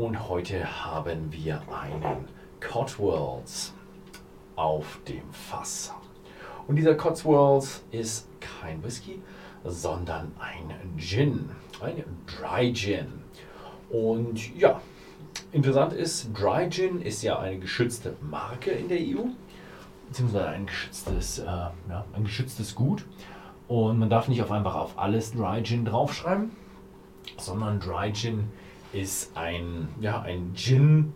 Und heute haben wir einen Cotswolds auf dem Fass. Und dieser Cotswolds ist kein Whisky, sondern ein Gin, ein Dry Gin. Und ja, interessant ist, Dry Gin ist ja eine geschützte Marke in der EU, beziehungsweise ein geschütztes, äh, ja, ein geschütztes Gut. Und man darf nicht auf einfach auf alles Dry Gin draufschreiben, sondern Dry Gin ist ein, ja, ein Gin,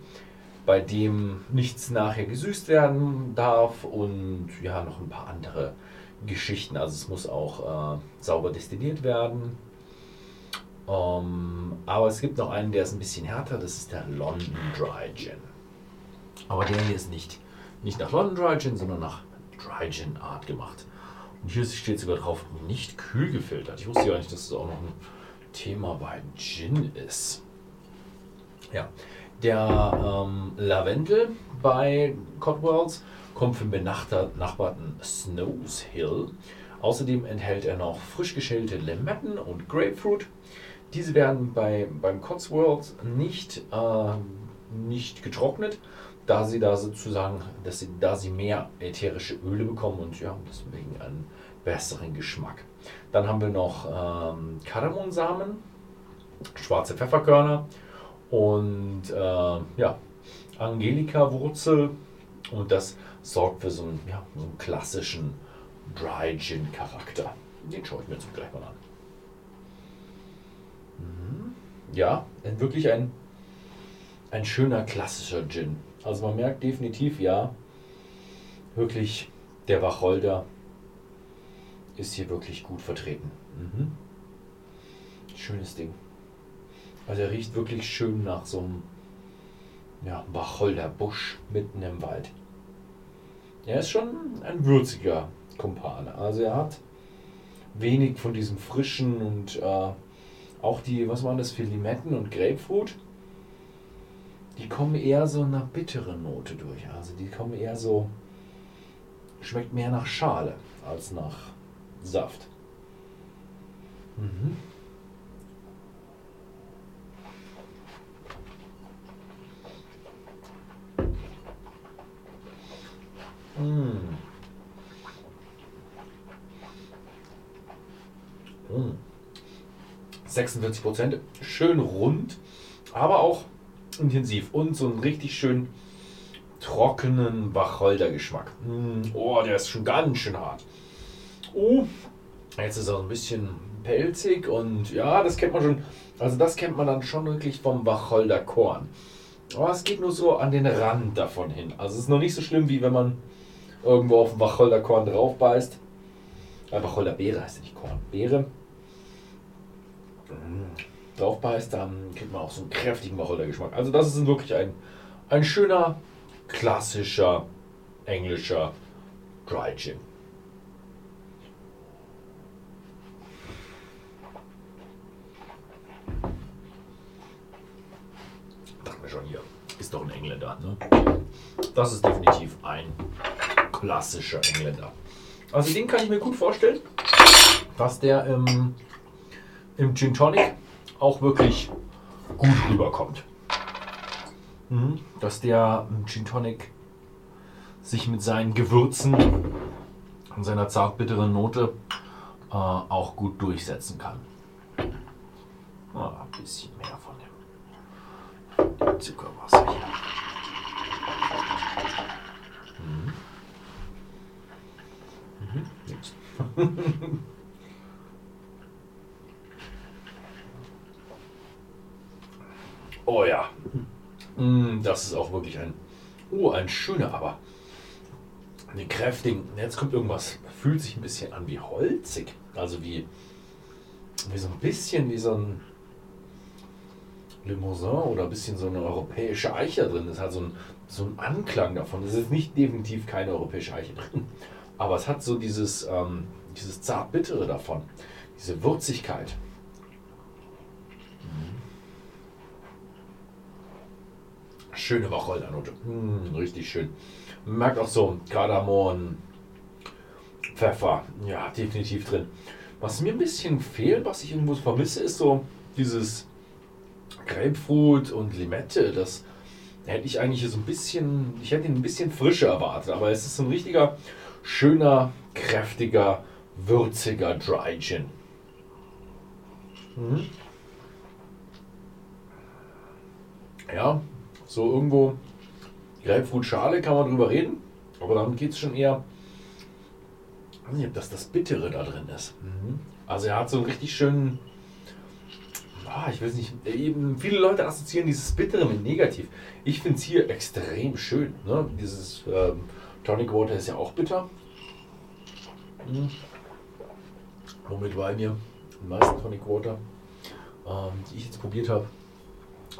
bei dem nichts nachher gesüßt werden darf und ja, noch ein paar andere Geschichten. Also es muss auch äh, sauber destilliert werden. Ähm, aber es gibt noch einen, der ist ein bisschen härter, das ist der London Dry Gin. Aber der hier ist nicht, nicht nach London Dry Gin, sondern nach Dry Gin Art gemacht. Und hier steht sogar drauf, nicht kühl gefiltert. Ich wusste gar nicht, dass das auch noch ein Thema bei Gin ist. Ja, der ähm, Lavendel bei Cotwells kommt vom benachbarten Snows Hill. Außerdem enthält er noch frisch geschälte Limetten und Grapefruit. Diese werden bei, beim Cotswolds nicht, äh, nicht getrocknet, da sie da sozusagen, dass sie, da sie mehr ätherische Öle bekommen und ja, deswegen einen besseren Geschmack. Dann haben wir noch ähm, Kardamomsamen, schwarze Pfefferkörner und äh, ja, Angelika-Wurzel und das sorgt für so einen, ja, so einen klassischen Dry Gin Charakter. Den schaue ich mir jetzt gleich mal an. Mhm. Ja, wirklich ein, ein schöner klassischer Gin. Also man merkt definitiv, ja, wirklich der Wacholder ist hier wirklich gut vertreten. Mhm. Schönes Ding. Also er riecht wirklich schön nach so einem ja, Wacholderbusch mitten im Wald. Er ist schon ein würziger Kumpane. Also er hat wenig von diesem frischen und äh, auch die, was waren das für Limetten und Grapefruit? Die kommen eher so einer bitteren Note durch. Also die kommen eher so, schmeckt mehr nach Schale als nach Saft. Mhm. 46 Prozent, schön rund, aber auch intensiv und so einen richtig schön trockenen Wacholdergeschmack. Mm. Oh, der ist schon ganz schön hart. Oh, jetzt ist er ein bisschen pelzig und ja, das kennt man schon. Also das kennt man dann schon wirklich vom Wacholderkorn. Aber es geht nur so an den Rand davon hin. Also es ist noch nicht so schlimm, wie wenn man irgendwo auf dem Wacholderkorn drauf beißt. Äh, Wacholderbeere heißt ja nicht Korn, Beere. Mm, drauf beißt, dann kriegt man auch so einen kräftigen Wacholdergeschmack. Also das ist wirklich ein, ein schöner, klassischer, englischer Dry Gin. Dachte mir schon hier, ist doch ein Engländer, ne? Das ist definitiv ein klassischer Engländer. Also den kann ich mir gut vorstellen, dass der im, im Gin Tonic auch wirklich gut rüberkommt. Mhm. Dass der Gin Tonic sich mit seinen Gewürzen und seiner zartbitteren Note äh, auch gut durchsetzen kann. Ah, ein bisschen mehr von dem Zuckerwasser hier. oh ja. Mm, das ist auch wirklich ein, oh, ein schöner, aber einen kräftigen. Jetzt kommt irgendwas, fühlt sich ein bisschen an wie holzig. Also wie, wie so ein bisschen wie so ein Limousin oder ein bisschen so eine europäische Eiche drin. Das hat so ein, so ein Anklang davon. Es ist nicht definitiv keine europäische Eiche drin. Aber es hat so dieses, ähm, dieses zart-bittere davon, diese Würzigkeit. Schöne Wacholdernote. Mm, richtig schön. Man merkt auch so Kardamom, Pfeffer. Ja, definitiv drin. Was mir ein bisschen fehlt, was ich irgendwo vermisse, ist so dieses Grapefruit und Limette, das hätte ich eigentlich so ein bisschen, ich hätte ihn ein bisschen frischer erwartet, aber es ist ein richtiger, schöner, kräftiger, würziger Dry Gin. Mhm. Ja, so irgendwo Grapefruit-Schale kann man drüber reden, aber dann geht es schon eher, ich weiß nicht, ob das das Bittere da drin ist. Mhm. Also er hat so einen richtig schönen, ah, ich weiß nicht, eben viele Leute assoziieren dieses Bittere mit negativ. Ich finde es hier extrem schön. Ne? Dieses ähm, Tonic Water ist ja auch bitter. Mhm. Womit war mir die meisten Tonic Water, ähm, die ich jetzt probiert habe,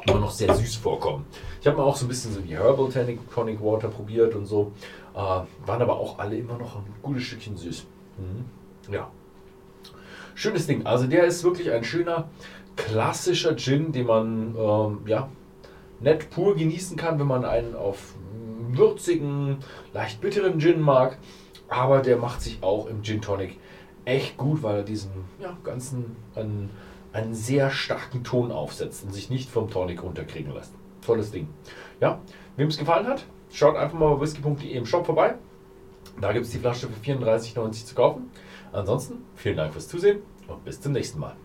immer noch sehr süß vorkommen. Ich habe mal auch so ein bisschen so die Herbal Tonic, Tonic Water probiert und so. Äh, waren aber auch alle immer noch ein gutes Stückchen süß. Mhm. Ja. Schönes Ding. Also der ist wirklich ein schöner, klassischer Gin, den man ähm, ja, nett pur genießen kann, wenn man einen auf würzigen, leicht bitteren Gin mag. Aber der macht sich auch im Gin Tonic echt gut, weil er diesen ja, ganzen einen, einen sehr starken Ton aufsetzt und sich nicht vom Tonic runterkriegen lässt. Tolles Ding. Ja, wem es gefallen hat, schaut einfach mal bei whisky.de im Shop vorbei. Da gibt es die Flasche für 34,90 zu kaufen. Ansonsten vielen Dank fürs Zusehen und bis zum nächsten Mal.